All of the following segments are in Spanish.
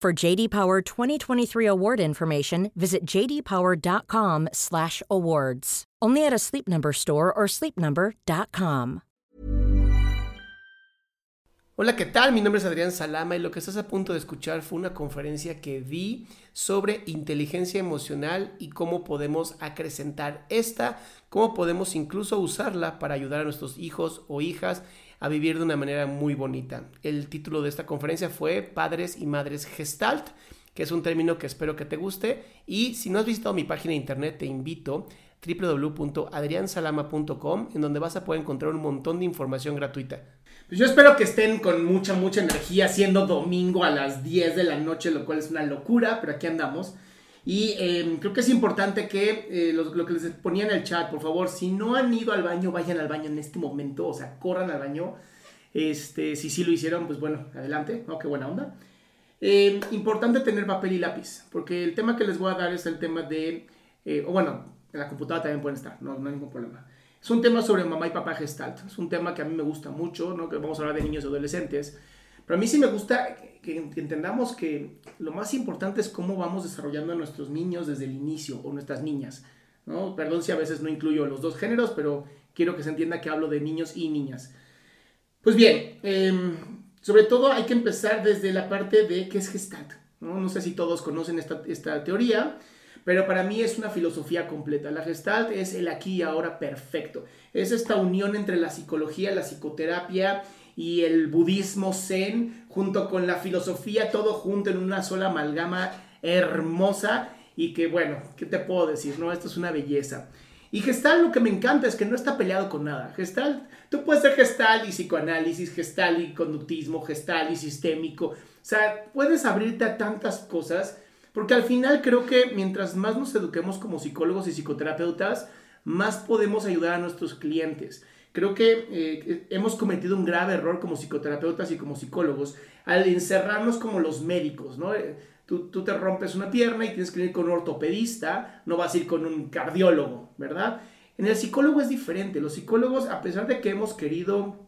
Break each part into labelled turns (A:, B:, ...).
A: For JD Power 2023 award information, visit jdpower.com/awards. Only at a Sleep Number store or sleepnumber.com.
B: Hola, ¿qué tal? Mi nombre es Adrián Salama y lo que estás a punto de escuchar fue una conferencia que di sobre inteligencia emocional y cómo podemos acrecentar esta, cómo podemos incluso usarla para ayudar a nuestros hijos o hijas a vivir de una manera muy bonita. El título de esta conferencia fue Padres y Madres Gestalt, que es un término que espero que te guste y si no has visitado mi página de internet te invito www.adriansalama.com en donde vas a poder encontrar un montón de información gratuita. Pues yo espero que estén con mucha, mucha energía siendo domingo a las 10 de la noche, lo cual es una locura, pero aquí andamos. Y eh, creo que es importante que eh, lo, que les ponía en el chat, por favor, si no han ido al baño, vayan al baño en este momento, o sea, corran al baño. Este, si sí lo hicieron, pues bueno, adelante, ¿no? Qué buena onda. Eh, importante tener papel y lápiz, porque el tema que les voy a dar es el tema de, o bueno, en la computadora también pueden estar, no, no hay ningún problema. Es un tema sobre mamá y papá gestalt. Es un tema que a mí me gusta mucho, ¿no? Que vamos a hablar de niños y adolescentes. Pero a mí sí me gusta que, entendamos que lo más importante es cómo vamos desarrollando a nuestros niños desde el inicio, o nuestras niñas. ¿no? Perdón si a veces no incluyo los dos géneros, pero quiero que se entienda que hablo de niños y niñas. Pues bien, eh, sobre todo hay que empezar desde la parte de qué es gestalt. No, no sé si todos conocen esta, esta teoría. Pero para mí es una filosofía completa. La gestalt es el aquí y ahora perfecto. Es esta unión entre la psicología, la psicoterapia y el budismo zen, junto con la filosofía, todo junto en una sola amalgama hermosa y que bueno, ¿qué te puedo decir? No, esto es una belleza. Y Gestalt lo que me encanta es que no está peleado con nada. Gestalt, tú puedes ser Gestalt y psicoanálisis, Gestalt y conductismo, Gestalt y sistémico. O sea, puedes abrirte a tantas cosas porque al final creo que mientras más nos eduquemos como psicólogos y psicoterapeutas, más podemos ayudar a nuestros clientes. Creo que eh, hemos cometido un grave error como psicoterapeutas y como psicólogos al encerrarnos como los médicos, ¿no? Eh, tú, tú, te rompes una pierna y tienes que ir con un ortopedista, no vas a ir con un cardiólogo, ¿verdad? En el psicólogo es diferente. Los psicólogos, a pesar de que hemos querido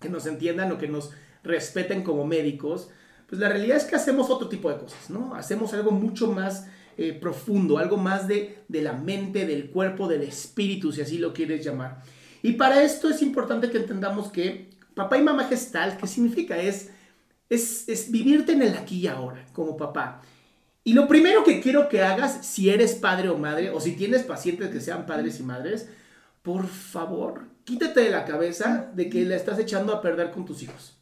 B: que nos entiendan o que nos respeten como médicos, pues la realidad es que hacemos otro tipo de cosas, ¿no? Hacemos algo mucho más eh, profundo, algo más de, de la mente, del cuerpo, del espíritu, si así lo quieres llamar. Y para esto es importante que entendamos que papá y mamá gestal, ¿qué significa? Es, es, es vivirte en el aquí y ahora, como papá. Y lo primero que quiero que hagas, si eres padre o madre, o si tienes pacientes que sean padres y madres, por favor, quítate de la cabeza de que la estás echando a perder con tus hijos.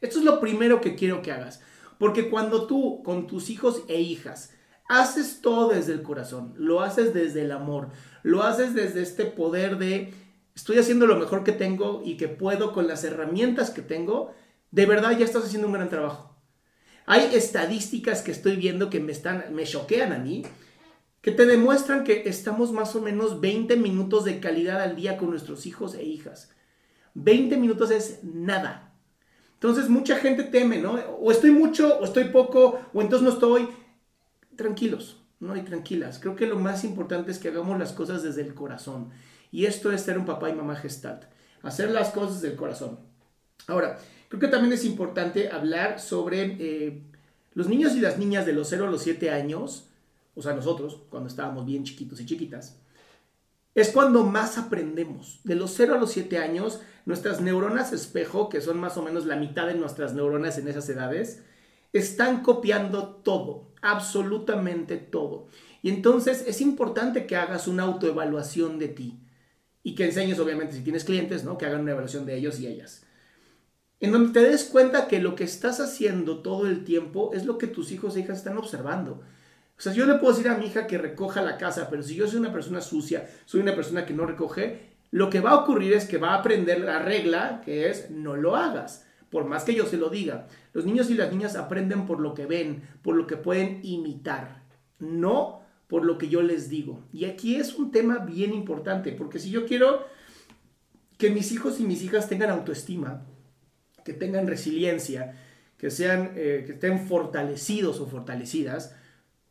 B: Esto es lo primero que quiero que hagas. Porque cuando tú con tus hijos e hijas haces todo desde el corazón, lo haces desde el amor, lo haces desde este poder de estoy haciendo lo mejor que tengo y que puedo con las herramientas que tengo, de verdad ya estás haciendo un gran trabajo. Hay estadísticas que estoy viendo que me están me choquean a mí, que te demuestran que estamos más o menos 20 minutos de calidad al día con nuestros hijos e hijas. 20 minutos es nada. Entonces mucha gente teme, ¿no? O estoy mucho, o estoy poco, o entonces no estoy. Tranquilos, ¿no? Y tranquilas. Creo que lo más importante es que hagamos las cosas desde el corazón. Y esto es ser un papá y mamá gestalt. Hacer las cosas desde el corazón. Ahora, creo que también es importante hablar sobre eh, Los niños y las niñas de los 0 a los 7 años, o sea, nosotros, cuando estábamos bien chiquitos y chiquitas, es cuando más aprendemos. De los 0 a los 7 años, nuestras neuronas espejo, que son más o menos la mitad de nuestras neuronas en esas edades, están copiando todo, absolutamente todo. Y entonces es importante que hagas una autoevaluación de ti y que enseñes, obviamente, si tienes clientes, ¿no? Que hagan una evaluación de ellos y ellas. En donde te des cuenta que lo que estás haciendo todo el tiempo es lo que tus hijos e hijas están observando. O sea, yo le puedo decir a mi hija que recoja la casa, pero si yo soy una persona sucia, soy una persona que no recoge, lo que va a ocurrir es que va a aprender la regla que es no lo hagas, por más que yo se lo diga. Los niños y las niñas aprenden por lo que ven, por lo que pueden imitar, no por lo que yo les digo. Y aquí es un tema bien importante, porque si yo quiero que mis hijos y mis hijas tengan autoestima, que tengan resiliencia, que, sean, eh, que estén fortalecidos o fortalecidas,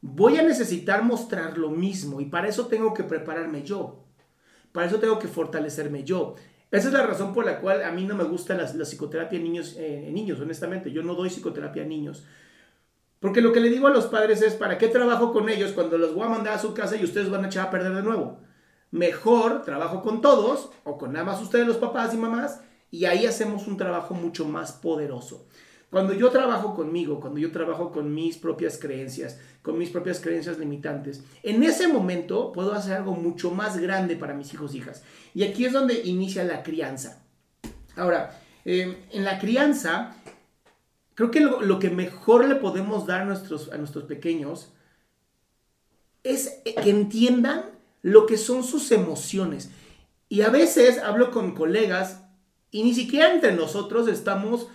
B: voy a necesitar mostrar lo mismo y para eso tengo que prepararme yo. Para eso tengo que fortalecerme yo. Esa es la razón por la cual a mí no me gusta la, psicoterapia en niños, eh, en niños, honestamente. Yo no doy psicoterapia a niños. Porque lo que le digo a los padres es, ¿para qué trabajo con ellos cuando los voy a mandar a su casa y ustedes van a echar a perder de nuevo? Mejor trabajo con todos o con nada más ustedes los papás y mamás y ahí hacemos un trabajo mucho más poderoso. Cuando yo trabajo conmigo, cuando yo trabajo con mis propias creencias, con mis propias creencias limitantes, en ese momento puedo hacer algo mucho más grande para mis hijos e hijas. Y aquí es donde inicia la crianza. Ahora, eh, en la crianza, creo que lo, que mejor le podemos dar a nuestros, a nuestros pequeños es que entiendan lo que son sus emociones. Y a veces hablo con colegas y ni siquiera entre nosotros estamos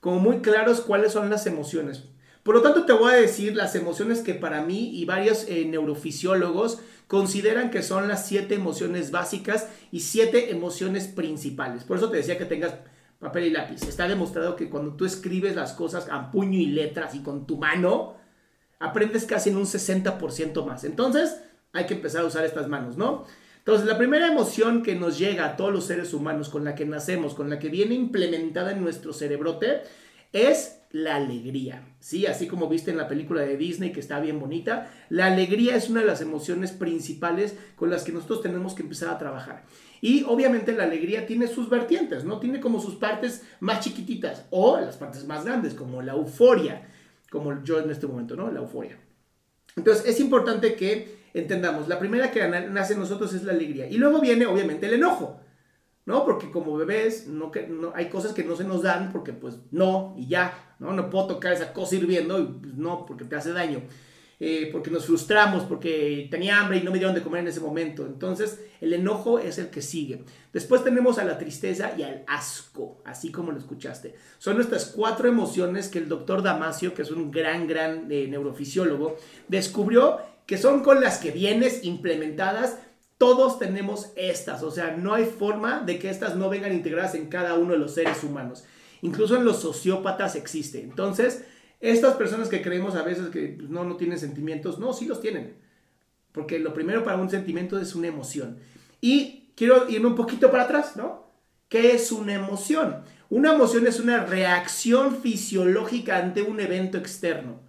B: como muy claros cuáles son las emociones. Por lo tanto, te voy a decir las emociones que para mí y varios eh, neurofisiólogos consideran que son las siete emociones básicas y siete emociones principales. Por eso te decía que tengas papel y lápiz. Está demostrado que cuando tú escribes las cosas a puño y letras y con tu mano, aprendes casi en un 60% más. Entonces, hay que empezar a usar estas manos, ¿no? Entonces, la primera emoción que nos llega a todos los seres humanos, con la que nacemos, con la que viene implementada en nuestro cerebrote, es la alegría. Sí, así como viste en la película de Disney que está bien bonita, la alegría es una de las emociones principales con las que nosotros tenemos que empezar a trabajar. Y obviamente la alegría tiene sus vertientes, ¿no? Tiene como sus partes más chiquititas o las partes más grandes, como la euforia, como yo en este momento, ¿no? La euforia. Entonces es importante que entendamos, la primera que nace en nosotros es la alegría. Y luego viene obviamente el enojo, ¿no? Porque como bebés no, no, hay cosas que no se nos dan porque pues no y ya, ¿no? No puedo tocar esa cosa hirviendo y pues no, porque te hace daño. Eh, porque nos frustramos, porque tenía hambre y no me dieron de comer en ese momento. Entonces, el enojo es el que sigue. Después tenemos a la tristeza y al asco, así como lo escuchaste. Son nuestras cuatro emociones que el doctor Damasio, que es un gran, gran eh, neurofisiólogo, descubrió que son con las que vienes implementadas. Todos tenemos estas, o sea, no hay forma de que estas no vengan integradas en cada uno de los seres humanos. Incluso en los sociópatas existe. Entonces, estas personas que creemos a veces que pues, no, no tienen sentimientos, no, sí los tienen. Porque lo primero para un sentimiento es una emoción. Y quiero irme un poquito para atrás, ¿no? ¿Qué es una emoción? Una emoción es una reacción fisiológica ante un evento externo.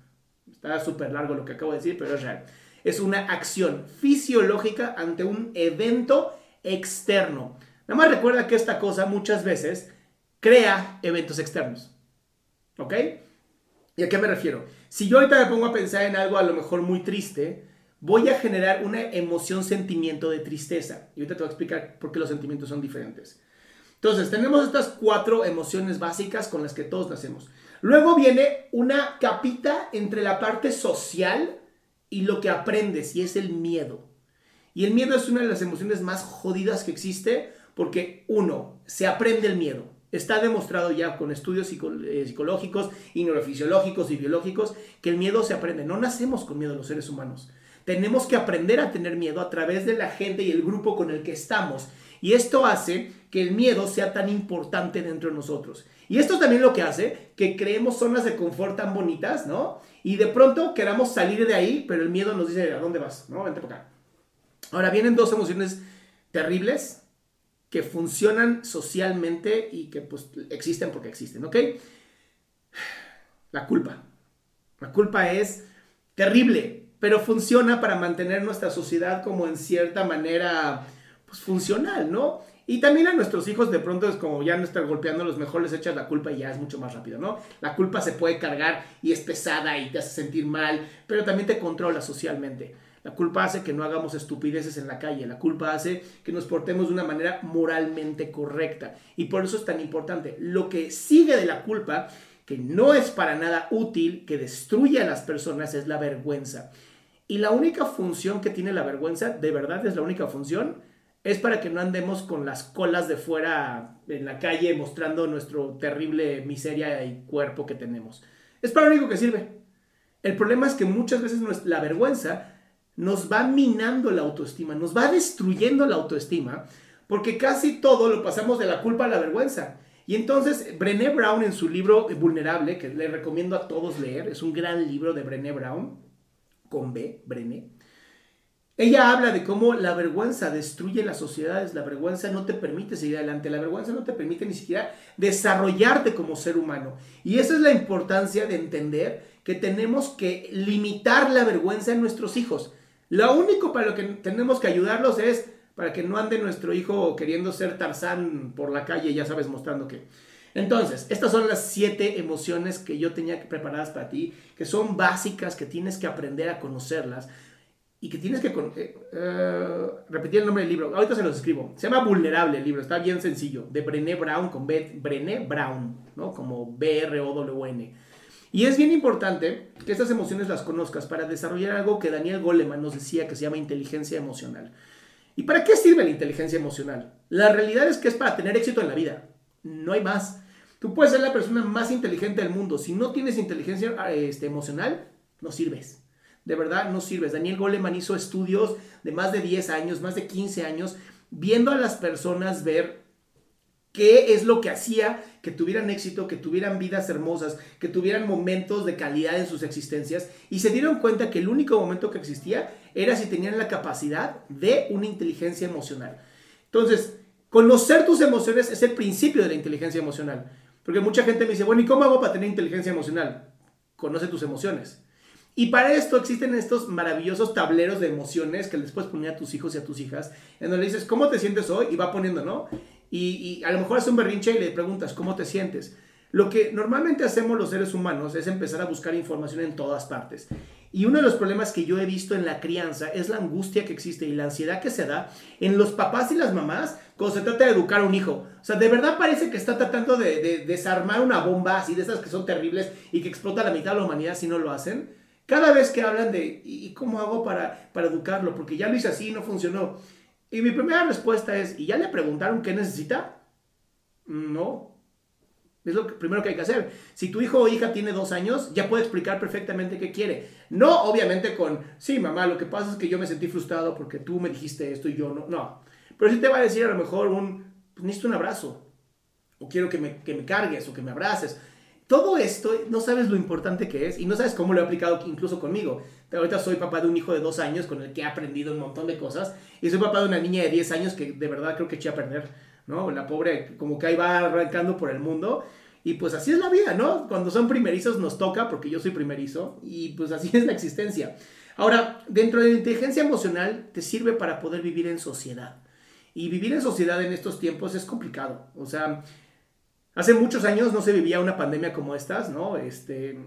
B: Está súper largo lo que acabo de decir, pero es real es una acción fisiológica ante un evento externo. Nada más recuerda que esta cosa muchas veces crea eventos externos. ¿Ok? ¿Y a qué me refiero? Si yo ahorita me pongo a pensar en algo a lo mejor muy triste, voy a generar una emoción, sentimiento de tristeza. Y ahorita te voy a explicar por qué los sentimientos son diferentes. Entonces, tenemos estas cuatro emociones básicas con las que todos nacemos. Luego viene una capita entre la parte social y lo que aprendes y es el miedo. Y el miedo es una de las emociones más jodidas que existe porque uno, se aprende el miedo. Está demostrado ya con estudios eh, psicológicos y neurofisiológicos y biológicos que el miedo se aprende. No nacemos con miedo los seres humanos. Tenemos que aprender a tener miedo a través de la gente y el grupo con el que estamos. Y esto hace que el miedo sea tan importante dentro de nosotros. Y esto también lo que hace que creemos zonas de confort tan bonitas, ¿no? Y de pronto queramos salir de ahí, pero el miedo nos dice, ¿a dónde vas? ¿No? Vente por acá. Ahora vienen dos emociones terribles que funcionan socialmente y que pues existen porque existen, ¿ok? La culpa. La culpa es terrible, pero funciona para mantener nuestra sociedad como en cierta manera pues, funcional, ¿no? Y también a nuestros hijos de pronto es como ya no estar golpeando, los mejor les echas la culpa y ya es mucho más rápido, ¿no? La culpa se puede cargar y es pesada y te hace sentir mal, pero también te controla socialmente. La culpa hace que no hagamos estupideces en la calle, la culpa hace que nos portemos de una manera moralmente correcta. Y por eso es tan importante. Lo que sigue de la culpa, que no es para nada útil, que destruye a las personas, es la vergüenza. Y la única función que tiene la vergüenza, de verdad es la única función, es para que no andemos con las colas de fuera en la calle mostrando nuestro terrible miseria y cuerpo que tenemos. Es para lo único que sirve. El problema es que muchas veces la vergüenza nos va minando la autoestima, nos va destruyendo la autoestima, porque casi todo lo pasamos de la culpa a la vergüenza. Y entonces Brené Brown en su libro Vulnerable, que le recomiendo a todos leer, es un gran libro de Brené Brown, con B, Brené, ella habla de cómo la vergüenza destruye las sociedades, la vergüenza no te permite seguir adelante, la vergüenza no te permite ni siquiera desarrollarte como ser humano. Y esa es la importancia de entender que tenemos que limitar la vergüenza en nuestros hijos. Lo único para lo que tenemos que ayudarlos es para que no ande nuestro hijo queriendo ser Tarzán por la calle, ya sabes, mostrando que... Entonces, estas son las siete emociones que yo tenía preparadas para ti, que son básicas, que tienes que aprender a conocerlas y que tienes que eh, eh, repetir el nombre del libro. Ahorita se los escribo. Se llama Vulnerable el libro, está bien sencillo. De Brené Brown con B, Brené Brown, ¿no? Como B-R-O-W-N. Y es bien importante que estas emociones las conozcas para desarrollar algo que Daniel Goleman nos decía que se llama inteligencia emocional. ¿Y para qué sirve la inteligencia emocional? La realidad es que es para tener éxito en la vida. No hay más. Tú puedes ser la persona más inteligente del mundo. Si no tienes inteligencia este, emocional, no sirves de verdad no sirves. Daniel Goleman hizo estudios de más de 10 años, más de 15 años, viendo a las personas ver qué es lo que hacía que tuvieran éxito, que tuvieran vidas hermosas, que tuvieran momentos de calidad en sus existencias y se dieron cuenta que el único momento que existía era si tenían la capacidad de una inteligencia emocional. Entonces, conocer tus emociones es el principio de la inteligencia emocional. Porque mucha gente me dice, bueno, ¿y cómo hago para tener inteligencia emocional? Conoce tus emociones. Y para esto existen estos maravillosos tableros de emociones que les puedes a tus hijos y a tus hijas, en donde le dices, ¿cómo te sientes hoy? Y va poniendo, ¿no? Y, a lo mejor hace un berrinche y le preguntas, ¿cómo te sientes? Lo que normalmente hacemos los seres humanos es empezar a buscar información en todas partes. Y uno de los problemas que yo he visto en la crianza es la angustia que existe y la ansiedad que se da en los papás y las mamás cuando se trata de educar a un hijo. O sea, de verdad parece que está tratando de, de desarmar una bomba así de esas que son terribles y que explota la mitad de la humanidad si no lo hacen. Cada vez que hablan de, ¿y cómo hago para, para educarlo? Porque ya lo hice así y no funcionó. Y mi primera respuesta es, ¿y ya le preguntaron qué necesita? No. Es lo primero que hay que hacer. Si tu hijo o hija tiene dos años, ya puede explicar perfectamente qué quiere. No, obviamente, con, sí, mamá, lo que pasa es que yo me sentí frustrado porque tú me dijiste esto y yo no. No. Pero sí te va a decir a lo mejor un, pues necesito un abrazo. O quiero que me, que me cargues o que me abraces. Todo esto, no sabes lo importante que es y no sabes cómo lo he aplicado incluso conmigo. Ahorita soy papá de un hijo de dos años con el que he aprendido un montón de cosas y soy papá de una niña de 10 años que de verdad creo que eché a aprender, ¿no? La pobre como que ahí va arrancando por el mundo y pues así es la vida, ¿no? Cuando son primerizos nos toca porque yo soy primerizo y pues así es la existencia. Ahora, dentro de la inteligencia emocional te sirve para poder vivir en sociedad. Y vivir en sociedad en estos tiempos es complicado. O sea, Hace muchos años no se vivía una pandemia como estas, ¿no? Este,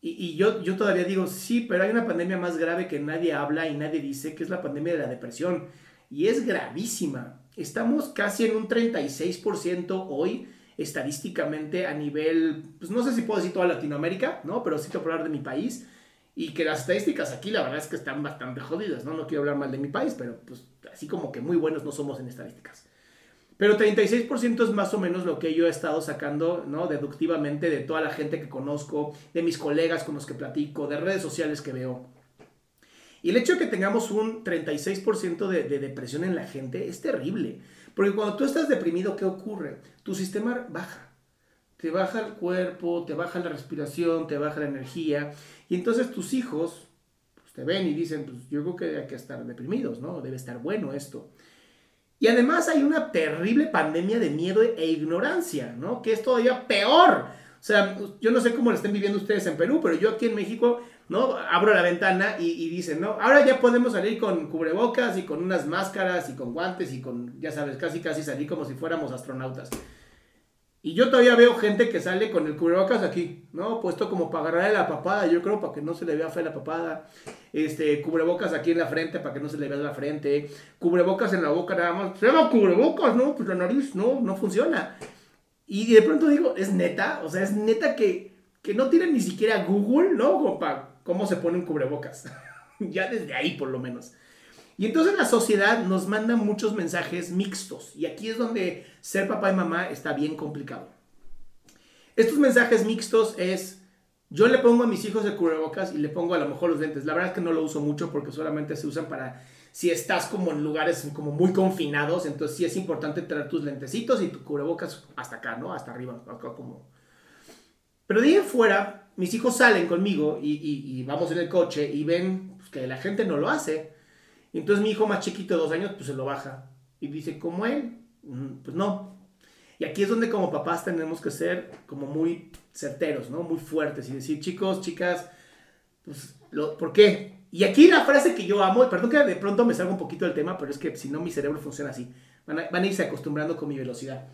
B: y, yo, yo todavía digo, sí, pero hay una pandemia más grave que nadie habla y nadie dice, que es la pandemia de la depresión. Y es gravísima. Estamos casi en un 36% hoy estadísticamente a nivel, pues no sé si puedo decir toda Latinoamérica, ¿no? Pero sí te puedo hablar de mi país. Y que las estadísticas aquí la verdad es que están bastante jodidas, ¿no? No quiero hablar mal de mi país, pero pues así como que muy buenos no somos en estadísticas. Pero 36% es más o menos lo que yo he estado sacando, ¿no? Deductivamente de toda la gente que conozco, de mis colegas con los que platico, de redes sociales que veo. Y el hecho de que tengamos un 36% de, de depresión en la gente es terrible. Porque cuando tú estás deprimido, ¿qué ocurre? Tu sistema baja. Te baja el cuerpo, te baja la respiración, te baja la energía. Y entonces tus hijos pues, te ven y dicen, pues yo creo que hay que estar deprimidos, ¿no? Debe estar bueno esto. Y además hay una terrible pandemia de miedo e ignorancia, ¿no? Que es todavía peor. O sea, yo no sé cómo lo estén viviendo ustedes en Perú, pero yo aquí en México, ¿no? Abro la ventana y, y dicen, ¿no? Ahora ya podemos salir con cubrebocas y con unas máscaras y con guantes y con, ya sabes, casi casi salir como si fuéramos astronautas. Y yo todavía veo gente que sale con el cubrebocas aquí, ¿no? Puesto como para agarrarle la papada, yo creo, para que no se le vea fea la papada. Este, cubrebocas aquí en la frente para que no se le vea la frente. Cubrebocas en la boca nada más. Se llama cubrebocas, ¿no? Pues la nariz no, no funciona. Y de pronto digo, es neta, o sea, es neta que, que no tienen ni siquiera Google, ¿no? Para cómo se ponen cubrebocas. ya desde ahí, por lo menos. Y entonces la sociedad nos manda muchos mensajes mixtos. Y aquí es donde ser papá y mamá está bien complicado. Estos mensajes mixtos es, yo le pongo a mis hijos el cubrebocas y le pongo a lo mejor los lentes. La verdad es que no lo uso mucho porque solamente se usan para si estás como en lugares como muy confinados. Entonces sí es importante traer tus lentecitos y tu cubrebocas hasta acá, ¿no? Hasta arriba, acá como... Pero de ahí en fuera, mis hijos salen conmigo y, vamos en el coche y ven pues, que la gente no lo hace. Y entonces mi hijo más chiquito de dos años, pues se lo baja. Y dice, ¿como él? Mm, pues no. Y aquí es donde como papás tenemos que ser como muy certeros, ¿no? Muy fuertes y decir, chicos, chicas, pues, lo, ¿por qué? Y aquí la frase que yo amo, perdón que de pronto me salga un poquito del tema, pero es que si no mi cerebro funciona así. Van a, van a irse acostumbrando con mi velocidad.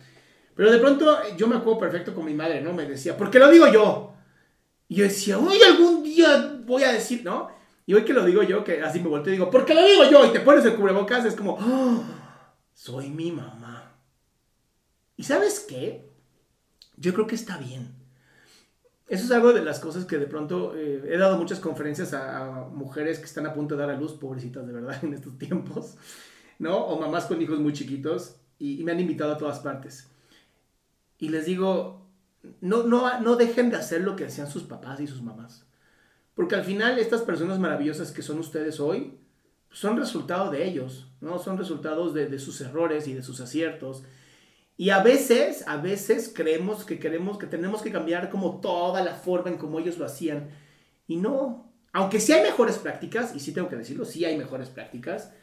B: Pero de pronto yo me acuerdo perfecto con mi madre, ¿no? Me decía, ¿por qué lo digo yo? Y yo decía, uy, algún día voy a decir, ¿no? Y hoy que lo digo yo, que así me volteo y digo, ¿por qué lo digo yo? Y te pones el cubrebocas, es como, oh, soy mi mamá. ¿Y sabes qué? Yo creo que está bien. Eso es algo de las cosas que de pronto eh, he dado muchas conferencias a, mujeres que están a punto de dar a luz, pobrecitas de verdad, en estos tiempos, ¿no? O mamás con hijos muy chiquitos y, me han invitado a todas partes. Y les digo, no, no, no dejen de hacer lo que hacían sus papás y sus mamás. Porque al final estas personas maravillosas que son ustedes hoy, son resultado de ellos, ¿no? Son resultados de, sus errores y de sus aciertos. Y a veces, a veces creemos que queremos, que tenemos que cambiar como toda la forma en como ellos lo hacían. Y no, aunque sí hay mejores prácticas, y sí tengo que decirlo, sí hay mejores prácticas,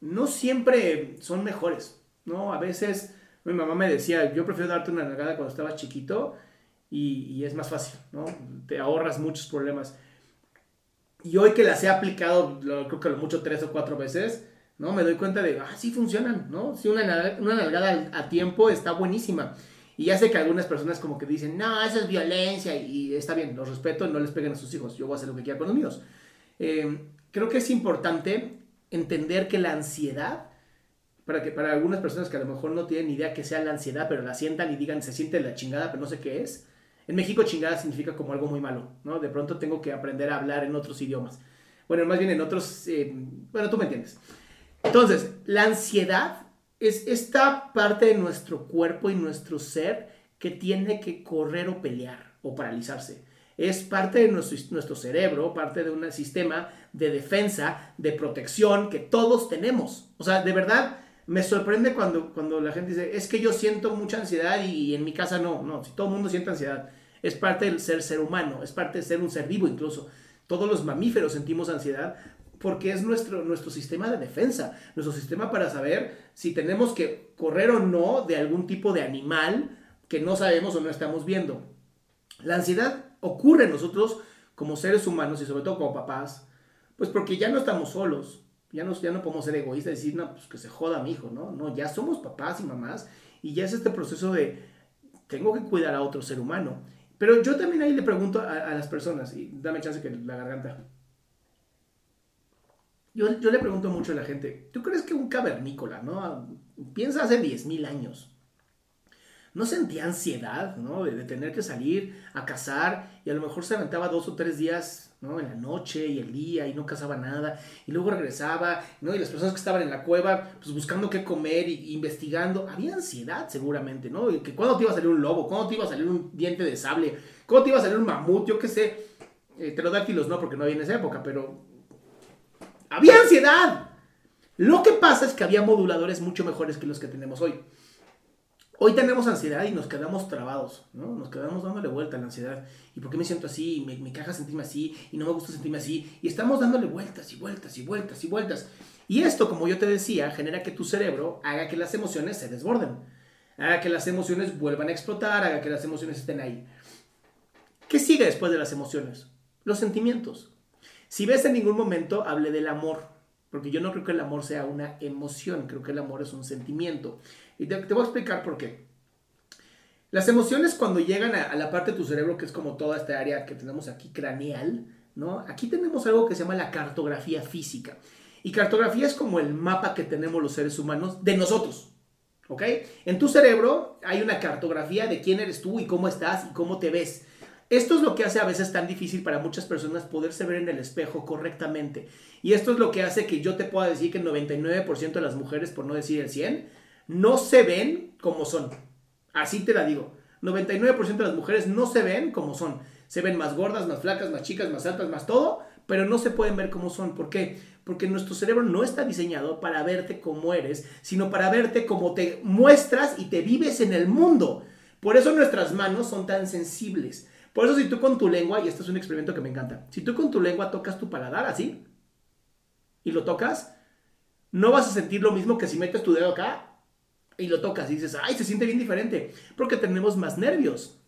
B: no siempre son mejores, ¿no? A veces mi mamá me decía, yo prefiero darte una nalgada cuando estabas chiquito y, y es más fácil, ¿no? Te ahorras muchos problemas. Y hoy que las he aplicado, creo que lo mucho tres o cuatro veces, ¿no? Me doy cuenta de, ah, sí funcionan, ¿no? Sí, una, una nalgada a tiempo está buenísima. Y ya sé que algunas personas como que dicen, no, eso es violencia y está bien, los respeto, no les peguen a sus hijos, yo voy a hacer lo que quiera con los míos. Eh, creo que es importante entender que la ansiedad, para, que, para algunas personas que a lo mejor no tienen idea que sea la ansiedad, pero la sientan y digan, se siente la chingada, pero no sé qué es, en México chingada significa como algo muy malo, ¿no? De pronto tengo que aprender a hablar en otros idiomas. Bueno, más bien en otros... Eh, bueno, tú me entiendes. Entonces, la ansiedad es esta parte de nuestro cuerpo y nuestro ser que tiene que correr o pelear o paralizarse. Es parte de nuestro, nuestro cerebro, parte de un sistema de defensa, de protección que todos tenemos. O sea, de verdad, me sorprende cuando, cuando la gente dice, es que yo siento mucha ansiedad y, en mi casa no. No, si todo el mundo siente ansiedad es parte del ser ser humano, es parte de ser un ser vivo incluso. Todos los mamíferos sentimos ansiedad porque es nuestro, nuestro sistema de defensa, nuestro sistema para saber si tenemos que correr o no de algún tipo de animal que no sabemos o no estamos viendo. La ansiedad ocurre en nosotros como seres humanos y sobre todo como papás, pues porque ya no estamos solos, ya no, ya no podemos ser egoístas y decir, no, pues que se joda mi hijo, ¿no? No, ya somos papás y mamás y ya es este proceso de, tengo que cuidar a otro ser humano. Pero yo también ahí le pregunto a, las personas, y dame chance que la garganta. Yo, le pregunto mucho a la gente, ¿tú crees que un cavernícola, ¿no? Piensa hace 10.000 años. ¿No sentía ansiedad, ¿no? De, de, tener que salir a cazar y a lo mejor se aventaba dos o tres días ¿no? En la noche y el día y no cazaba nada y luego regresaba, ¿no? Y las personas que estaban en la cueva, pues buscando qué comer y, investigando, había ansiedad seguramente, ¿no? Que cuándo te iba a salir un lobo, cuándo te iba a salir un diente de sable, cuándo te iba a salir un mamut, yo qué sé, eh, pterodáctilos no, porque no había en esa época, pero había ansiedad. Lo que pasa es que había moduladores mucho mejores que los que tenemos hoy. Hoy tenemos ansiedad y nos quedamos trabados, ¿no? Nos quedamos dándole vuelta a la ansiedad. ¿Y por qué me siento así? Me, me caga sentirme así y no me gusta sentirme así. Y estamos dándole vueltas y vueltas y vueltas y vueltas. Y esto, como yo te decía, genera que tu cerebro haga que las emociones se desborden. Haga que las emociones vuelvan a explotar, haga que las emociones estén ahí. ¿Qué sigue después de las emociones? Los sentimientos. Si ves en ningún momento, hable del amor, porque yo no creo que el amor sea una emoción, creo que el amor es un sentimiento. Y te, voy a explicar por qué. Las emociones cuando llegan a, la parte de tu cerebro, que es como toda esta área que tenemos aquí craneal, ¿no? Aquí tenemos algo que se llama la cartografía física. Y cartografía es como el mapa que tenemos los seres humanos de nosotros. ¿Ok? En tu cerebro hay una cartografía de quién eres tú y cómo estás y cómo te ves. Esto es lo que hace a veces tan difícil para muchas personas poderse ver en el espejo correctamente. Y esto es lo que hace que yo te pueda decir que el 99% de las mujeres, por no decir el 100, no se ven como son. Así te la digo. 99% de las mujeres no se ven como son. Se ven más gordas, más flacas, más chicas, más altas, más todo, pero no se pueden ver como son. ¿Por qué? Porque nuestro cerebro no está diseñado para verte como eres, sino para verte como te muestras y te vives en el mundo. Por eso nuestras manos son tan sensibles. Por eso si tú con tu lengua, y este es un experimento que me encanta, si tú con tu lengua tocas tu paladar así, y lo tocas, no vas a sentir lo mismo que si metes tu dedo acá y lo tocas y dices, ay, se siente bien diferente, porque tenemos más nervios.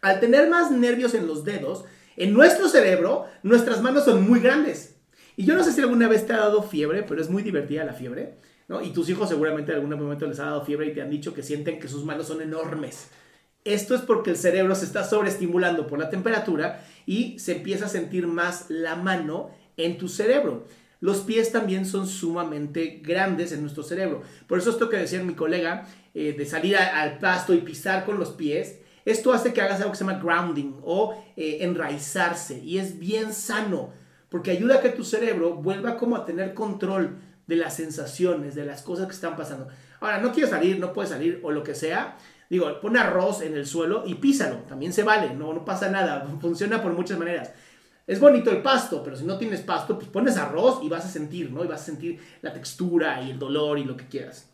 B: Al tener más nervios en los dedos, en nuestro cerebro, nuestras manos son muy grandes. Y yo no sé si alguna vez te ha dado fiebre, pero es muy divertida la fiebre, ¿no? Y tus hijos seguramente en algún momento les ha dado fiebre y te han dicho que sienten que sus manos son enormes. Esto es porque el cerebro se está sobreestimulando por la temperatura y se empieza a sentir más la mano en tu cerebro. Los pies también son sumamente grandes en nuestro cerebro. Por eso esto que decía mi colega, eh, de salir al pasto y pisar con los pies, esto hace que hagas algo que se llama grounding o eh, enraizarse y es bien sano porque ayuda a que tu cerebro vuelva como a tener control de las sensaciones, de las cosas que están pasando. Ahora, no quieres salir, no puedes salir o lo que sea, Digo, pon arroz en el suelo y písalo, también se vale, no, no pasa nada, funciona por muchas maneras. Es bonito el pasto, pero si no tienes pasto, pues pones arroz y vas a sentir, ¿no? Y vas a sentir la textura y el dolor y lo que quieras.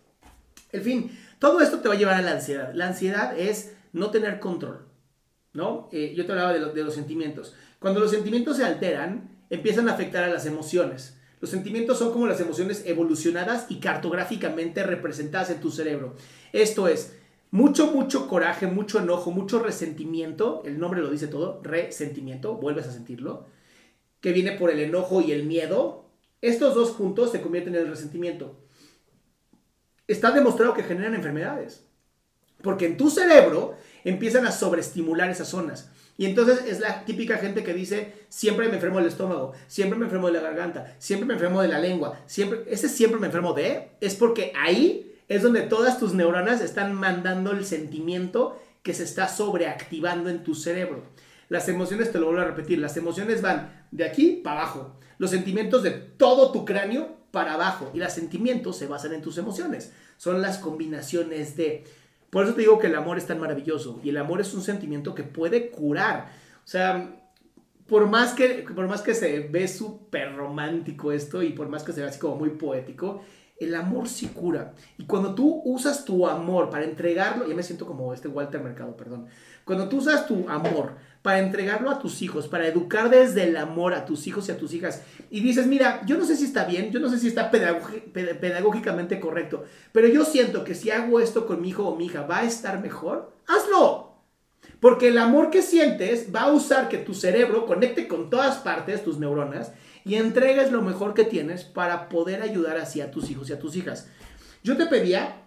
B: En fin, todo esto te va a llevar a la ansiedad. La ansiedad es no tener control, ¿no? Eh, yo te hablaba de, de los sentimientos. Cuando los sentimientos se alteran, empiezan a afectar a las emociones. Los sentimientos son como las emociones evolucionadas y cartográficamente representadas en tu cerebro. Esto es, mucho, mucho coraje, mucho enojo, mucho resentimiento, el nombre lo dice todo, resentimiento, vuelves a sentirlo, que viene por el enojo y el miedo. Estos dos juntos se convierten en el resentimiento. Está demostrado que generan enfermedades, porque en tu cerebro empiezan a sobreestimular esas zonas. Y entonces es la típica gente que dice, siempre me enfermo del estómago, siempre me enfermo de la garganta, siempre me enfermo de la lengua, siempre, ese siempre me enfermo de, es porque ahí es donde todas tus neuronas están mandando el sentimiento que se está sobreactivando en tu cerebro. Las emociones, te lo vuelvo a repetir, las emociones van de aquí para abajo. Los sentimientos de todo tu cráneo para abajo. Y los sentimientos se basan en tus emociones. Son las combinaciones de... Por eso te digo que el amor es tan maravilloso. Y el amor es un sentimiento que puede curar. O sea, por más que, por más que se ve súper romántico esto y por más que se ve así como muy poético, el amor sí cura. Y cuando tú usas tu amor para entregarlo, ya me siento como este Walter Mercado, perdón. Cuando tú usas tu amor para entregarlo a tus hijos, para educar desde el amor a tus hijos y a tus hijas, y dices, mira, yo no sé si está bien, yo no sé si está pedagógicamente correcto, pero yo siento que si hago esto con mi hijo o mi hija va a estar mejor, hazlo. Porque el amor que sientes va a usar que tu cerebro conecte con todas partes, tus neuronas, y entregues lo mejor que tienes para poder ayudar así a tus hijos y a tus hijas. Yo te pedía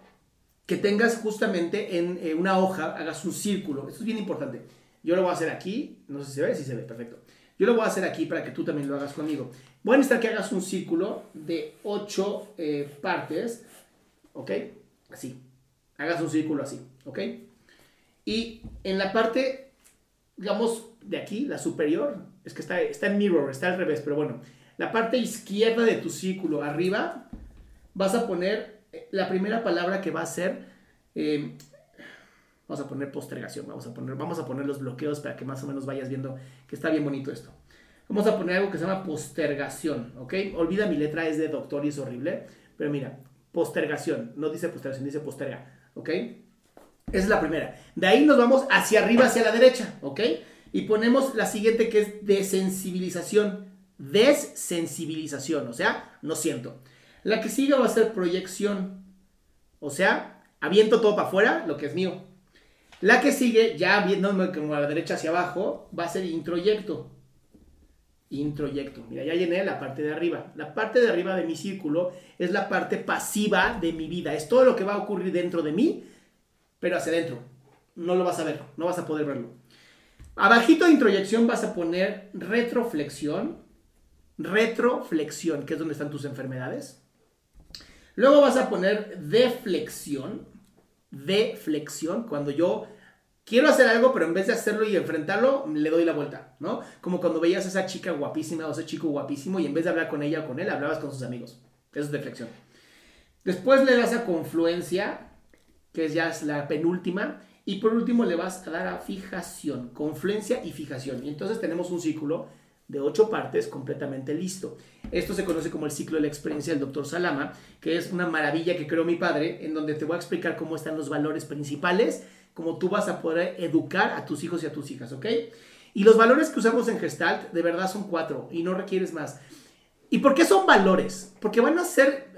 B: que tengas justamente en eh, una hoja, hagas un círculo. Esto es bien importante. Yo lo voy a hacer aquí. No sé si se ve, si se ve, perfecto. Yo lo voy a hacer aquí para que tú también lo hagas conmigo. Voy a necesitar que hagas un círculo de ocho eh, partes. ¿Ok? Así. Hagas un círculo así. ¿Ok? Y en la parte, digamos, de aquí, la superior, es que está, está en mirror, está al revés, pero bueno, la parte izquierda de tu círculo arriba, vas a poner eh, la primera palabra que va a ser, eh, vamos a poner postergación, vamos a poner, vamos a poner los bloqueos para que más o menos vayas viendo que está bien bonito esto. Vamos a poner algo que se llama postergación, ¿ok? Olvida mi letra, es de doctor y es horrible, pero mira, postergación, no dice postergación, dice posterga, ¿ok? Esa es la primera. De ahí nos vamos hacia arriba, hacia la derecha, ¿ok? Y ponemos la siguiente que es desensibilización. Desensibilización, o sea, no siento. La que sigue va a ser proyección. O sea, aviento todo para afuera, lo que es mío. La que sigue, ya viéndome como a la derecha hacia abajo, va a ser introyecto. Introyecto. Mira, ya llené la parte de arriba. La parte de arriba de mi círculo es la parte pasiva de mi vida. Es todo lo que va a ocurrir dentro de mí, pero hacia adentro. No lo vas a ver, no vas a poder verlo. Abajito de introyección vas a poner retroflexión. Retroflexión, que es donde están tus enfermedades. Luego vas a poner deflexión de flexión, cuando yo quiero hacer algo, pero en vez de hacerlo y enfrentarlo, le doy la vuelta, ¿no? Como cuando veías a esa chica guapísima o ese chico guapísimo y en vez de hablar con ella o con él, hablabas con sus amigos. Eso es deflexión. Después le das a confluencia, que ya es la penúltima. Y por último le vas a dar a fijación, confluencia y fijación. Y entonces tenemos un círculo de ocho partes completamente listo. Esto se conoce como el ciclo de la experiencia del doctor Salama, que es una maravilla que creó mi padre, en donde te voy a explicar cómo están los valores principales, cómo tú vas a poder educar a tus hijos y a tus hijas, ¿ok? Y los valores que usamos en Gestalt de verdad son cuatro y no requieres más. ¿Y por qué son valores? Porque van a ser,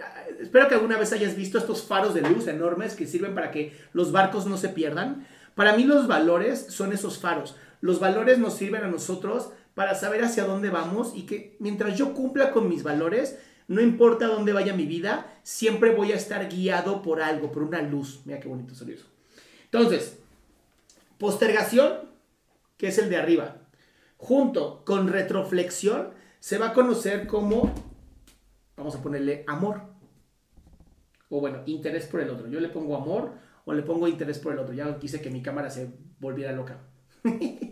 B: espero que alguna vez hayas visto estos faros de luz enormes que sirven para que los barcos no se pierdan. Para mí los valores son esos faros. Los valores nos sirven a nosotros para saber hacia dónde vamos y que mientras yo cumpla con mis valores, no importa dónde vaya mi vida, siempre voy a estar guiado por algo, por una luz. Mira qué bonito salió eso. Entonces, postergación, que es el de arriba, junto con retroflexión, se va a conocer como, vamos a ponerle amor. O bueno, interés por el otro. Yo le pongo amor o le pongo interés por el otro. Ya quise que mi cámara se volviera loca. bueno,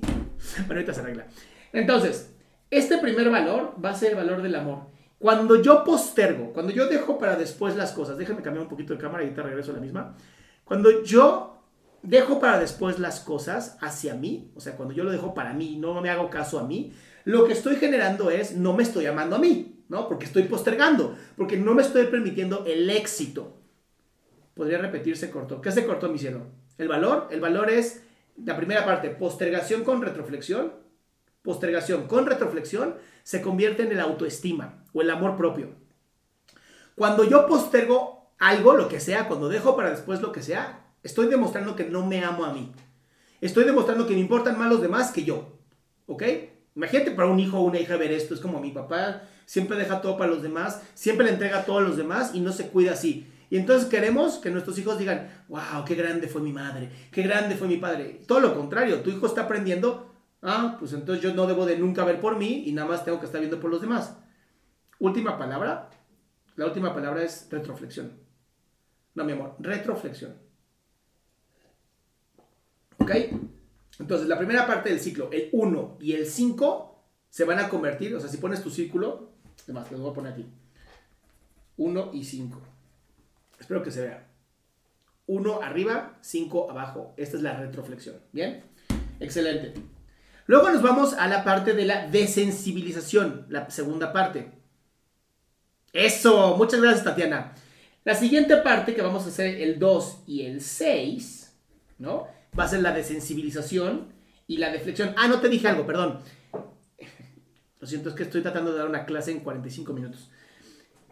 B: ahorita se arregla. Entonces, este primer valor va a ser el valor del amor. Cuando yo postergo, cuando yo dejo para después las cosas, déjame cambiar un poquito de cámara y te regreso a la misma. Cuando yo dejo para después las cosas hacia mí, o sea, cuando yo lo dejo para mí, no me hago caso a mí, lo que estoy generando es no me estoy amando a mí, ¿no? Porque estoy postergando, porque no me estoy permitiendo el éxito. Podría repetirse corto. ¿Qué se cortó, mi cielo? El valor, el valor es la primera parte, postergación con retroflexión, postergación con retroflexión se convierte en el autoestima o el amor propio. Cuando yo postergo algo, lo que sea, cuando dejo para después lo que sea, estoy demostrando que no me amo a mí. Estoy demostrando que me importan más los demás que yo. ¿Ok? Imagínate para un hijo o una hija ver esto. Es como mi papá siempre deja todo para los demás, siempre le entrega todo a los demás y no se cuida así. Y entonces queremos que nuestros hijos digan, wow, qué grande fue mi madre, qué grande fue mi padre. Todo lo contrario, tu hijo está aprendiendo Ah, pues entonces yo no debo de nunca ver por mí y nada más tengo que estar viendo por los demás. Última palabra. La última palabra es retroflexión. No, mi amor, retroflexión. ¿Ok? Entonces, la primera parte del ciclo, el 1 y el 5, se van a convertir, o sea, si pones tu círculo, además, lo voy a poner aquí. 1 y 5. Espero que se vea. 1 arriba, 5 abajo. Esta es la retroflexión. ¿Bien? Excelente. Luego nos vamos a la parte de la desensibilización, la segunda parte. Eso, muchas gracias Tatiana. La siguiente parte que vamos a hacer el 2 y el 6, ¿no? Va a ser la desensibilización y la deflexión. Ah, no te dije algo, perdón. Lo siento, es que estoy tratando de dar una clase en 45 minutos.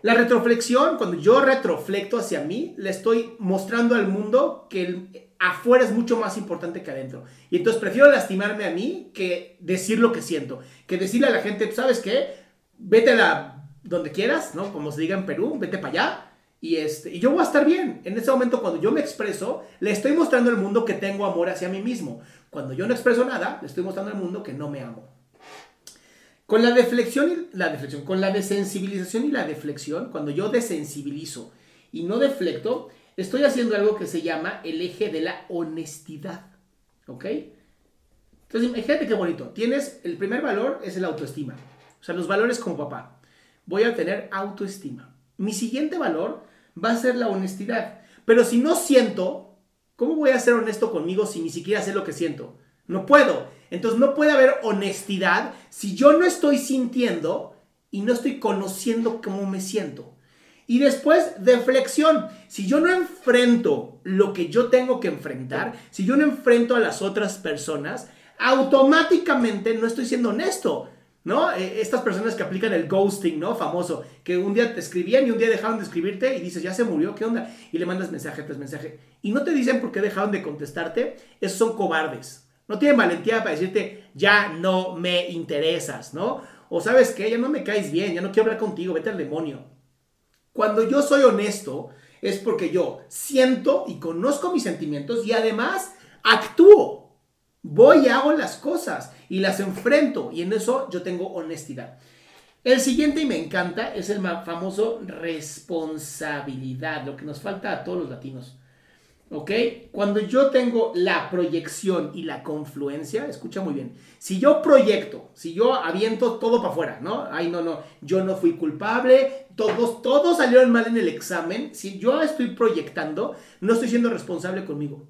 B: La retroflexión, cuando yo retroflecto hacia mí, le estoy mostrando al mundo que el, afuera es mucho más importante que adentro. Y entonces prefiero lastimarme a mí que decir lo que siento. Que decirle a la gente, ¿sabes qué? Vete a la, donde quieras, ¿no? Como se diga en Perú, vete para allá. Y, este, y yo voy a estar bien. En ese momento, cuando yo me expreso, le estoy mostrando al mundo que tengo amor hacia mí mismo. Cuando yo no expreso nada, le estoy mostrando al mundo que no me amo. Con la deflexión y la deflexión, con la desensibilización y la deflexión, cuando yo desensibilizo y no deflecto, estoy haciendo algo que se llama el eje de la honestidad. ¿Ok? Entonces, imagínate qué bonito. Tienes, el primer valor es el autoestima. O sea, los valores como papá. Voy a tener autoestima. Mi siguiente valor va a ser la honestidad. Pero si no siento, ¿cómo voy a ser honesto conmigo si ni siquiera sé lo que siento? No puedo. Entonces no puede haber honestidad si yo no estoy sintiendo y no estoy conociendo cómo me siento. Y después, deflexión. Si yo no enfrento lo que yo tengo que enfrentar, si yo no enfrento a las otras personas, automáticamente no estoy siendo honesto. ¿no? Eh, estas personas que aplican el ghosting, ¿no? Famoso, que un día te escribían y un día dejaron de escribirte y dices, ya se murió, ¿qué onda? Y le mandas mensaje tras mensaje. Y no te dicen por qué dejaron de contestarte, esos son cobardes. No tienen valentía para decirte, ya no me interesas, ¿no? O sabes qué, ya no me caes bien, ya no quiero hablar contigo, vete al demonio. Cuando yo soy honesto, es porque yo siento y conozco mis sentimientos y además actúo. Voy y hago las cosas y las enfrento y en eso yo tengo honestidad. El siguiente y me encanta es el famoso responsabilidad, lo que nos falta a todos los latinos. ¿Ok? Cuando yo tengo la proyección y la confluencia, escucha muy bien, si yo proyecto, si yo aviento todo para afuera, ¿no? Ay, no, no, yo no fui culpable, todos, todos salieron mal en el examen, si yo estoy proyectando, no estoy siendo responsable conmigo.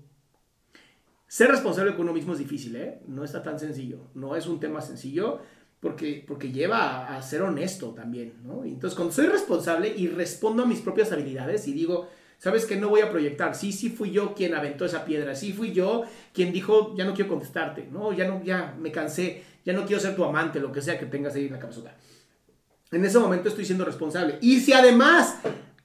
B: Ser responsable con uno mismo es difícil, ¿eh? No está tan sencillo, no es un tema sencillo porque, porque lleva a, a ser honesto también, ¿no? Entonces, cuando soy responsable y respondo a mis propias habilidades y digo, ¿Sabes que no voy a proyectar? Sí, sí fui yo quien aventó esa piedra, sí fui yo quien dijo, ya no quiero contestarte, no, ya no, ya me cansé, ya no quiero ser tu amante, lo que sea que tengas ahí en la cabeza. En ese momento estoy siendo responsable. Y si además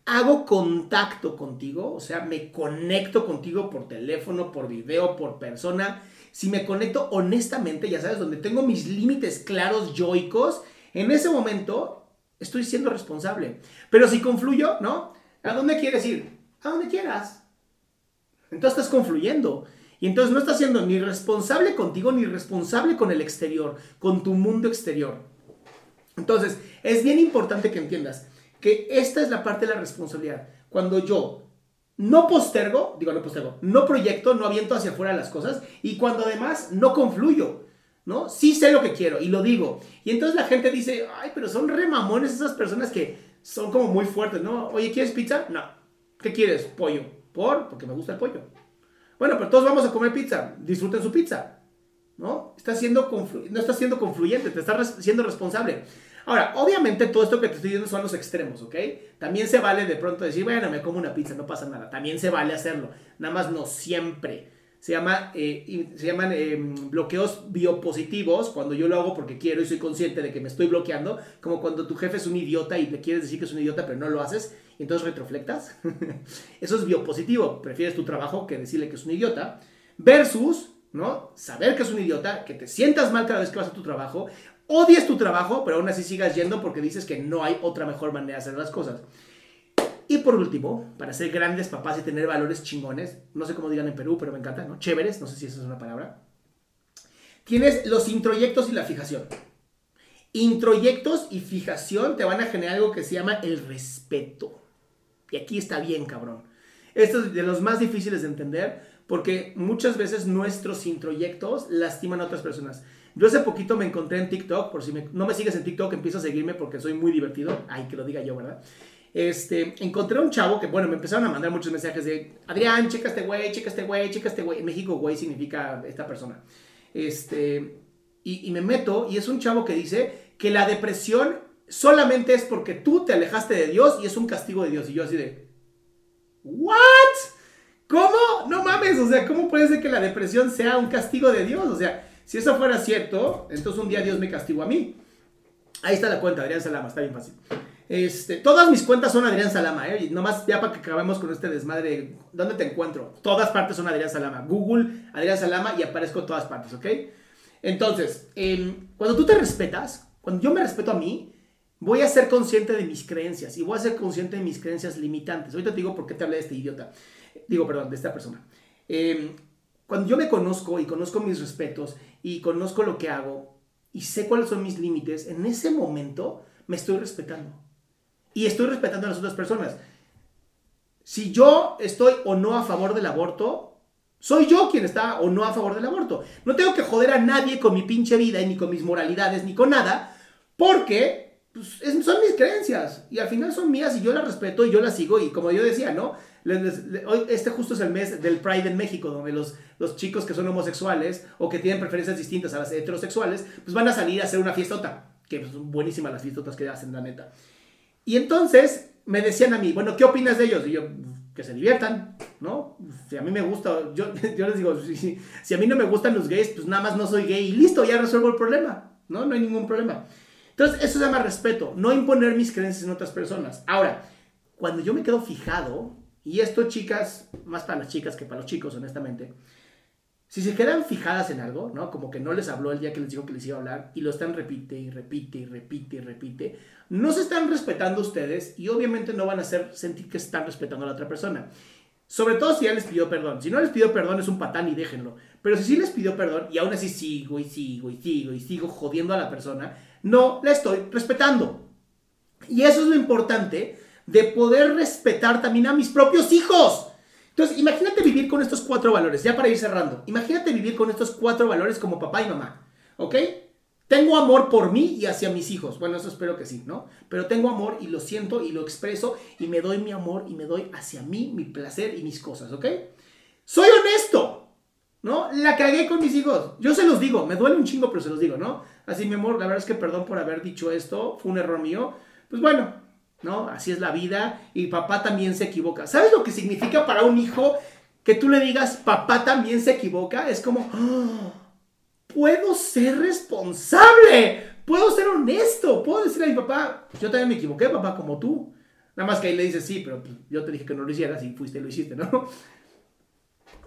B: hago contacto contigo, o sea, me conecto contigo por teléfono, por video, por persona, si me conecto honestamente, ya sabes, donde tengo mis límites claros yoicos, en ese momento estoy siendo responsable. Pero si confluyo, ¿no? ¿A dónde quieres ir? A donde quieras. Entonces estás confluyendo. Y entonces no estás siendo ni responsable contigo ni responsable con el exterior, con tu mundo exterior. Entonces, es bien importante que entiendas que esta es la parte de la responsabilidad. Cuando yo no postergo, digo no postergo, no proyecto, no aviento hacia afuera las cosas y cuando además no confluyo, ¿no? Sí sé lo que quiero y lo digo. Y entonces la gente dice, ay, pero son remamones esas personas que son como muy fuertes, ¿no? Oye, ¿quieres pizza? No. ¿Qué quieres? Pollo. ¿Por? Porque me gusta el pollo. Bueno, pero todos vamos a comer pizza. Disfruten su pizza. ¿No? Estás siendo no estás siendo confluyente, te estás siendo responsable. Ahora, obviamente todo esto que te estoy diciendo son los extremos, ¿ok? También se vale de pronto decir, bueno, me como una pizza, no pasa nada. También se vale hacerlo. Nada más no siempre. Se, llama, eh, se llaman em, bloqueos biopositivos, cuando yo lo hago porque quiero y soy consciente de que me estoy bloqueando, como cuando tu jefe es un idiota y le quieres decir que es un idiota pero no lo haces y entonces retroflectas. Eso es biopositivo. Prefieres tu trabajo que decirle que es un idiota. Versus, ¿no? Saber que es un idiota, que te sientas mal cada vez que vas a tu trabajo, odies tu trabajo, pero aún así sigas yendo porque dices que no hay otra mejor manera de hacer las cosas. Y por último, para ser grandes papás y tener valores chingones, no sé cómo digan en Perú, pero me encanta, ¿no? Chéveres, no sé si esa es una palabra. Tienes los introyectos y la fijación. Introyectos y fijación te van a generar algo que se llama el respeto. Y aquí está bien, cabrón. Esto es de los más difíciles de entender porque muchas veces nuestros introyectos lastiman a otras personas. Yo hace poquito me encontré en TikTok, por si no me sigues en TikTok, empieza a seguirme porque soy muy divertido. Ay, que lo diga yo, ¿verdad? Este, encontré a un chavo que, bueno, me empezaron a mandar muchos mensajes de, Adrián, checa este güey, checa este güey, checa este güey. En México, güey significa esta persona. Este, y, y me meto y es un chavo que dice que la depresión solamente es porque tú te alejaste de Dios y es un castigo de Dios. Y yo así de, ¿what? ¿Cómo? No mames, o sea, ¿cómo puede ser que la depresión sea un castigo de Dios? O sea, si eso fuera cierto, entonces un día Dios me castigó a mí. Ahí está la cuenta, Adrián Salama, está bien fácil. Este, todas mis cuentas son Adrián Salama, ¿eh? Nomás ya para que acabemos con este desmadre. ¿Dónde te encuentro? Todas partes son Adrián Salama. Google, Adrián Salama y aparezco en todas partes, ¿ok? Entonces, em, cuando tú te respetas, cuando yo me respeto a mí, voy a ser consciente de mis creencias y voy a ser consciente de mis creencias limitantes. Ahorita te digo por qué te hablé de este idiota. Digo, perdón, de esta persona. Em, cuando yo me conozco y conozco mis respetos y conozco lo que hago y sé cuáles son mis límites, en ese momento me estoy respetando. Y estoy respetando a las otras personas. Si yo estoy o no a favor del aborto, soy yo quien está o no a favor del aborto. No tengo que joder a nadie con mi pinche vida, ni con mis moralidades, ni con nada, porque pues, son mis creencias y al final son mías y yo las respeto y yo las sigo y como yo decía, ¿no? hoy, este justo es el mes del Pride en México, donde los, los chicos que son homosexuales o que tienen preferencias distintas a las heterosexuales, pues van a salir a hacer una fiestota, que pues, son buenísimas las fiestotas que hacen, la neta. Y entonces me decían a mí, bueno, ¿qué opinas de ellos? Y yo, que se diviertan, ¿no? Si a mí me gusta, yo, yo les digo, si, si a mí no me gustan los gays, pues nada más no soy gay y listo, ya resuelvo el problema. ¿no? No hay ningún problema. Entonces, eso se llama respeto, no imponer mis creencias en otras personas. Ahora, cuando yo me quedo fijado, y esto chicas, más para las chicas que para los chicos, honestamente, si se quedan fijadas en algo, ¿no? Como que no les habló el día que les dijo que les iba a hablar y lo están repite y repite y repite y repite, no se están respetando ustedes y obviamente no van a hacer sentir que están respetando a la otra persona. Sobre todo si ya les pidió perdón. Si no les pidió perdón es un patán y déjenlo. Pero si sí les pidió perdón y aún así sigo y sigo y sigo y sigo jodiendo a la persona, no la estoy respetando. Y eso es lo importante de poder respetar también a mis propios hijos. Entonces, imagínate vivir con estos cuatro valores, ya para ir cerrando. Imagínate vivir con estos cuatro valores como papá y mamá, ¿ok? Tengo amor por mí y hacia mis hijos. Bueno, eso espero que sí, ¿no? Pero tengo amor y lo siento y lo expreso y me doy mi amor y me doy hacia mí mi placer y mis cosas, ¿ok? Soy honesto, ¿no? La cagué con mis hijos. Yo se los digo, me duele un chingo, pero se los digo, ¿no? Así, mi amor, la verdad es que perdón por haber dicho esto, fue un error mío. Pues bueno, ¿no? Así es la vida y papá también se equivoca. ¿Sabes lo que significa para un hijo que tú le digas papá también se equivoca? Es como, ¡Oh! puedo ser responsable, puedo ser honesto, puedo decirle a mi papá, yo también me equivoqué, papá, como tú. Nada más que ahí le dices, sí, pero pues, yo te dije que no lo hicieras y fuiste y lo hiciste, ¿no?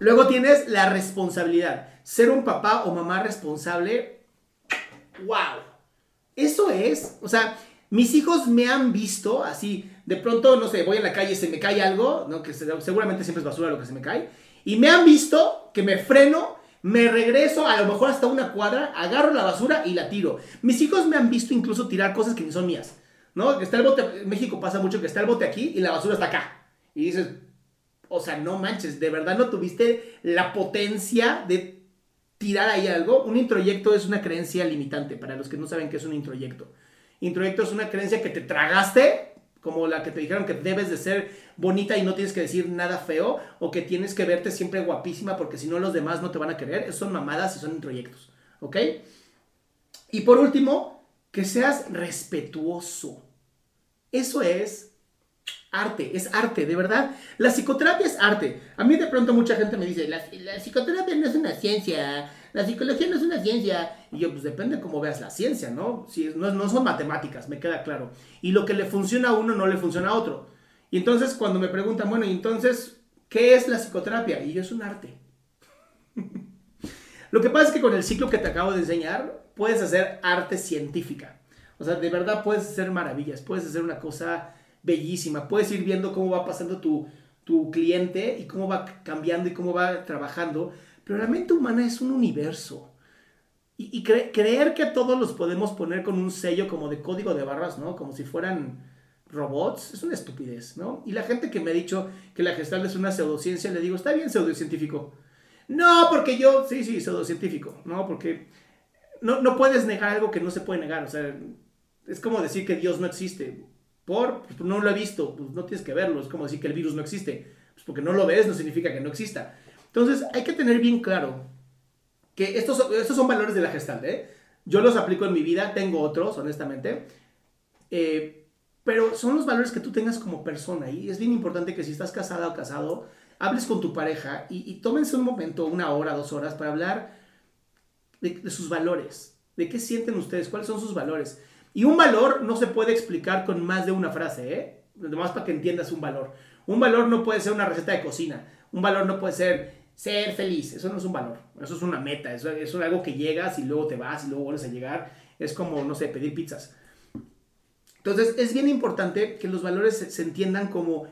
B: Luego tienes la responsabilidad. Ser un papá o mamá responsable, wow. Eso es, o sea, mis hijos me han visto así, de pronto, no sé, voy en la calle, se me cae algo, ¿no? que seguramente siempre es basura lo que se me cae, y me han visto que me freno, me regreso a lo mejor hasta una cuadra, agarro la basura y la tiro. Mis hijos me han visto incluso tirar cosas que ni son mías, ¿no? Que está el bote, en México pasa mucho que está el bote aquí y la basura está acá. Y dices, o sea, no manches, de verdad no tuviste la potencia de tirar ahí algo. Un introyecto es una creencia limitante, para los que no saben qué es un introyecto. Introyecto es una creencia que te tragaste, como la que te dijeron que debes de ser bonita y no tienes que decir nada feo, o que tienes que verte siempre guapísima porque si no los demás no te van a querer. Eso son mamadas y son introyectos, ¿ok? Y por último, que seas respetuoso. Eso es arte, es arte, de verdad. La psicoterapia es arte. A mí de pronto mucha gente me dice, la, psicoterapia no es una ciencia, la psicología no es una ciencia. Y yo, pues depende cómo veas la ciencia, ¿no? Si, no, no son matemáticas, me queda claro. Y lo que le funciona a uno no le funciona a otro. Y entonces cuando me preguntan, bueno, ¿y entonces qué es la psicoterapia? Y yo, es un arte. lo que pasa es que con el ciclo que te acabo de enseñar, puedes hacer arte científica. O sea, de verdad puedes hacer maravillas, puedes hacer una cosa bellísima, puedes ir viendo cómo va pasando tu, tu cliente y cómo va cambiando y cómo va trabajando pero la mente humana es un universo. Y, creer que todos los podemos poner con un sello como de código de barras, ¿no? Como si fueran robots, es una estupidez, ¿no? Y la gente que me ha dicho que la gestal es una pseudociencia, le digo, está bien pseudocientífico. No, porque yo, sí, sí, pseudocientífico, ¿no? Porque no, no puedes negar algo que no se puede negar, o sea, es como decir que Dios no existe. Por, pues no lo he visto, pues no tienes que verlo, es como decir que el virus no existe. Pues porque no lo ves no significa que no exista. Entonces, hay que tener bien claro que estos, estos son valores de la gestalt, ¿eh? Yo los aplico en mi vida, tengo otros, honestamente. Eh, pero son los valores que tú tengas como persona. Y es bien importante que si estás casada o casado, hables con tu pareja y, tómense un momento, una hora, dos horas, para hablar de, sus valores. De qué sienten ustedes, cuáles son sus valores. Y un valor no se puede explicar con más de una frase, ¿eh? Nomás para que entiendas un valor. Un valor no puede ser una receta de cocina. Un valor no puede ser ser feliz. Eso no es un valor, eso es una meta, eso, es algo que llegas y luego te vas y luego vuelves a llegar. Es como, no sé, pedir pizzas. Entonces es bien importante que los valores se, entiendan como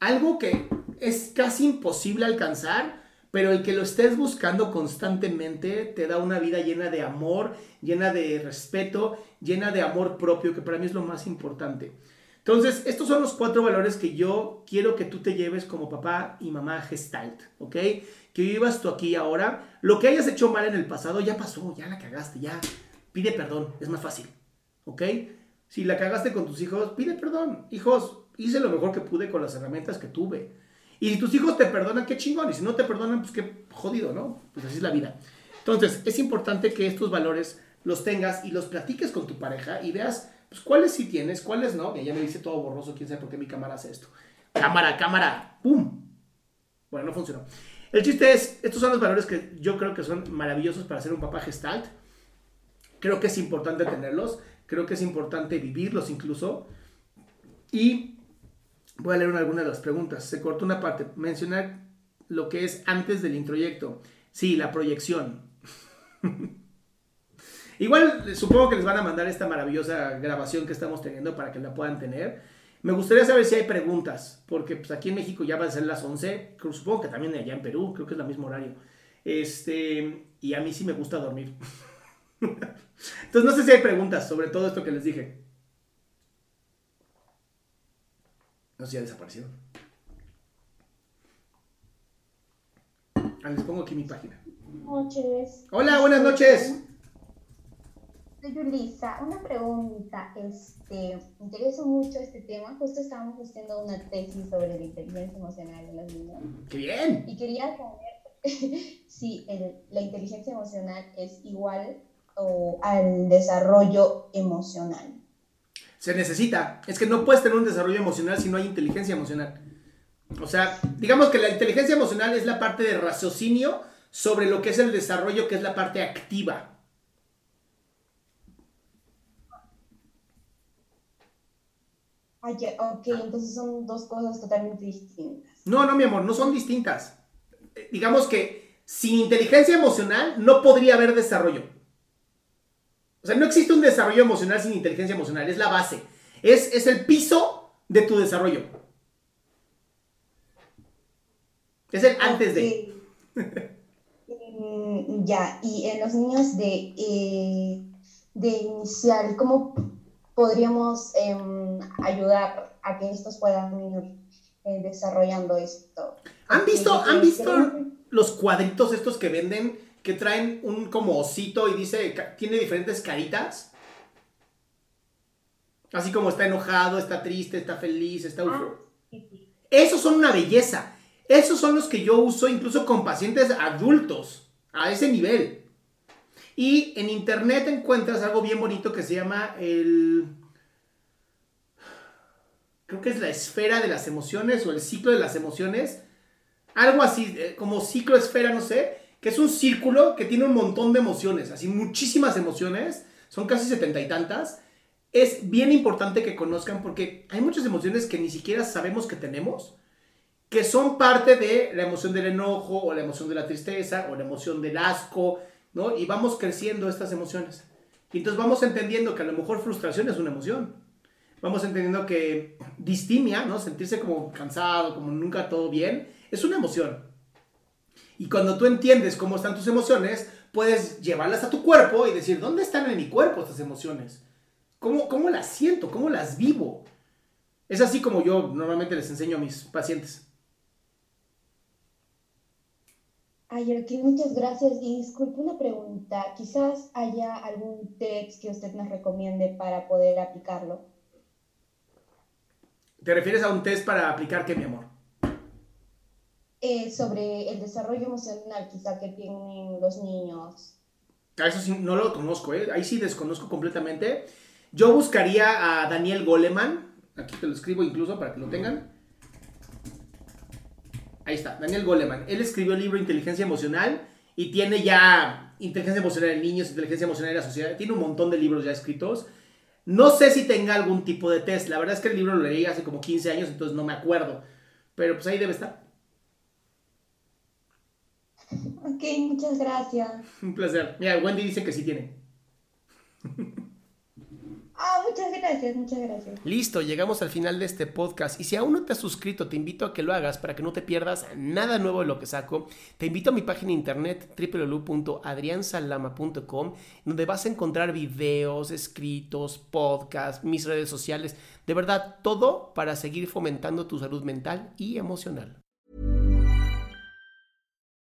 B: algo que es casi imposible alcanzar, pero el que lo estés buscando constantemente te da una vida llena de amor, llena de respeto, llena de amor propio, que para mí es lo más importante. Entonces, estos son los cuatro valores que yo quiero que tú te lleves como papá y mamá gestalt, ¿ok? Que vivas tú aquí ahora. Lo que hayas hecho mal en el pasado ya pasó, ya la cagaste, ya. Pide perdón, es más fácil, ¿ok? Si la cagaste con tus hijos, pide perdón. Hijos, hice lo mejor que pude con las herramientas que tuve. Y si tus hijos te perdonan, qué chingón. Y si no te perdonan, pues qué jodido, ¿no? Pues así es la vida. Entonces, es importante que estos valores los tengas y los platiques con tu pareja y veas pues cuáles sí tienes, cuáles no. Que ya me dice todo borroso, quién sabe por qué mi cámara hace esto. Cámara, cámara, ¡pum! Bueno, no funcionó. El chiste es, estos son los valores que yo creo que son maravillosos para ser un papá gestalt. Creo que es importante tenerlos, creo que es importante vivirlos incluso. Y voy a leer algunas de las preguntas. Se cortó una parte. Mencionar lo que es antes del introyecto. Sí, la proyección. Igual supongo que les van a mandar esta maravillosa grabación que estamos teniendo para que la puedan tener. Me gustaría saber si hay preguntas, porque pues, aquí en México ya van a ser las 11, supongo que también allá en Perú, creo que es el mismo horario. Este, y a mí sí me gusta dormir. Entonces no sé si hay preguntas sobre todo esto que les dije. No sé si ya desaparecieron. Ah, les pongo aquí mi página.
C: noches.
B: Hola, buenas noches.
C: Soy Yulisa. Una pregunta. Este, me interesa mucho este tema. Justo estábamos haciendo una tesis sobre la inteligencia emocional de los niños.
B: ¡Qué bien!
C: Y quería saber si el- la inteligencia emocional es igual o al desarrollo emocional.
B: Se necesita. Es que no puedes tener un desarrollo emocional si no hay inteligencia emocional. O sea, digamos que la inteligencia emocional es la parte de raciocinio sobre lo que es el desarrollo, que es la parte activa.
C: Ok, entonces son dos cosas totalmente distintas.
B: No, no, mi amor, no son distintas. Eh, Digamos que sin inteligencia emocional no podría haber desarrollo. O sea, no existe un desarrollo emocional sin inteligencia emocional, es la base. Es, es el piso de tu desarrollo. Es el antes de.
C: Mm, ya, y en los niños de, eh, de inicial, ¿cómo podríamos em, ayudar a que estos puedan ir eh, desarrollando esto?
B: ¿Han visto, ¿Han visto los cuadritos estos que venden que traen un como osito y dice, tiene diferentes caritas? Así como está enojado, está triste, está feliz, está
C: Ah,
B: eufórico.
C: sí, sí.
B: Esos son una belleza. Esos son los que yo uso incluso con pacientes adultos, a ese nivel. Y en internet encuentras algo bien bonito que se llama el... Creo que es la esfera de las emociones o el ciclo de las emociones. Algo así, eh, como ciclo esfera, no sé. Es un círculo que tiene un montón de emociones, así muchísimas emociones. Son casi setenta y tantas. Es bien importante que conozcan porque hay muchas emociones que ni siquiera sabemos que tenemos que son parte de la emoción del enojo o la emoción de la tristeza o la emoción del asco, ¿no? Y vamos creciendo estas emociones. Y entonces vamos entendiendo que a lo mejor frustración es una emoción. Vamos entendiendo que distimia, ¿no? Sentirse como cansado, como nunca todo bien, es una emoción. Y cuando tú entiendes cómo están tus emociones, puedes llevarlas a tu cuerpo y decir, ¿dónde están en mi cuerpo estas emociones? ¿Cómo, cómo las siento? ¿Cómo las vivo? Es así como yo normalmente les enseño a mis pacientes.
C: Ay, ok, muchas gracias. Y disculpe una pregunta. Quizás haya algún text que usted nos recomiende para poder aplicarlo.
B: ¿Te refieres a un test para aplicar qué, mi amor?
C: Eh, sobre el desarrollo emocional quizá que tienen los niños.
B: A eso sí, no lo conozco, ¿eh? Ahí sí desconozco completamente. Yo buscaría a Daniel Goleman. Aquí te lo escribo incluso para que lo tengan. Ahí está, Daniel Goleman. Él escribió el libro Inteligencia Emocional y tiene ya inteligencia emocional en niños, inteligencia emocional en la sociedad. Tiene un montón de libros ya escritos. No sé si tenga algún tipo de test. La verdad es que el libro lo leí hace como 15 años, entonces no me acuerdo. Pero pues ahí debe estar.
C: Ok, muchas gracias.
B: Un placer. Mira, Wendy dice que sí tiene.
C: Ah, muchas gracias, muchas gracias.
B: Listo, llegamos al final de este podcast y si aún no te has suscrito, te invito a que lo hagas para que no te pierdas nada nuevo de lo que saco. Te invito a mi página de internet www.adriansalama.com donde vas a encontrar videos, escritos, podcasts, mis redes sociales, de verdad todo para seguir fomentando tu salud mental y emocional.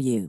D: you.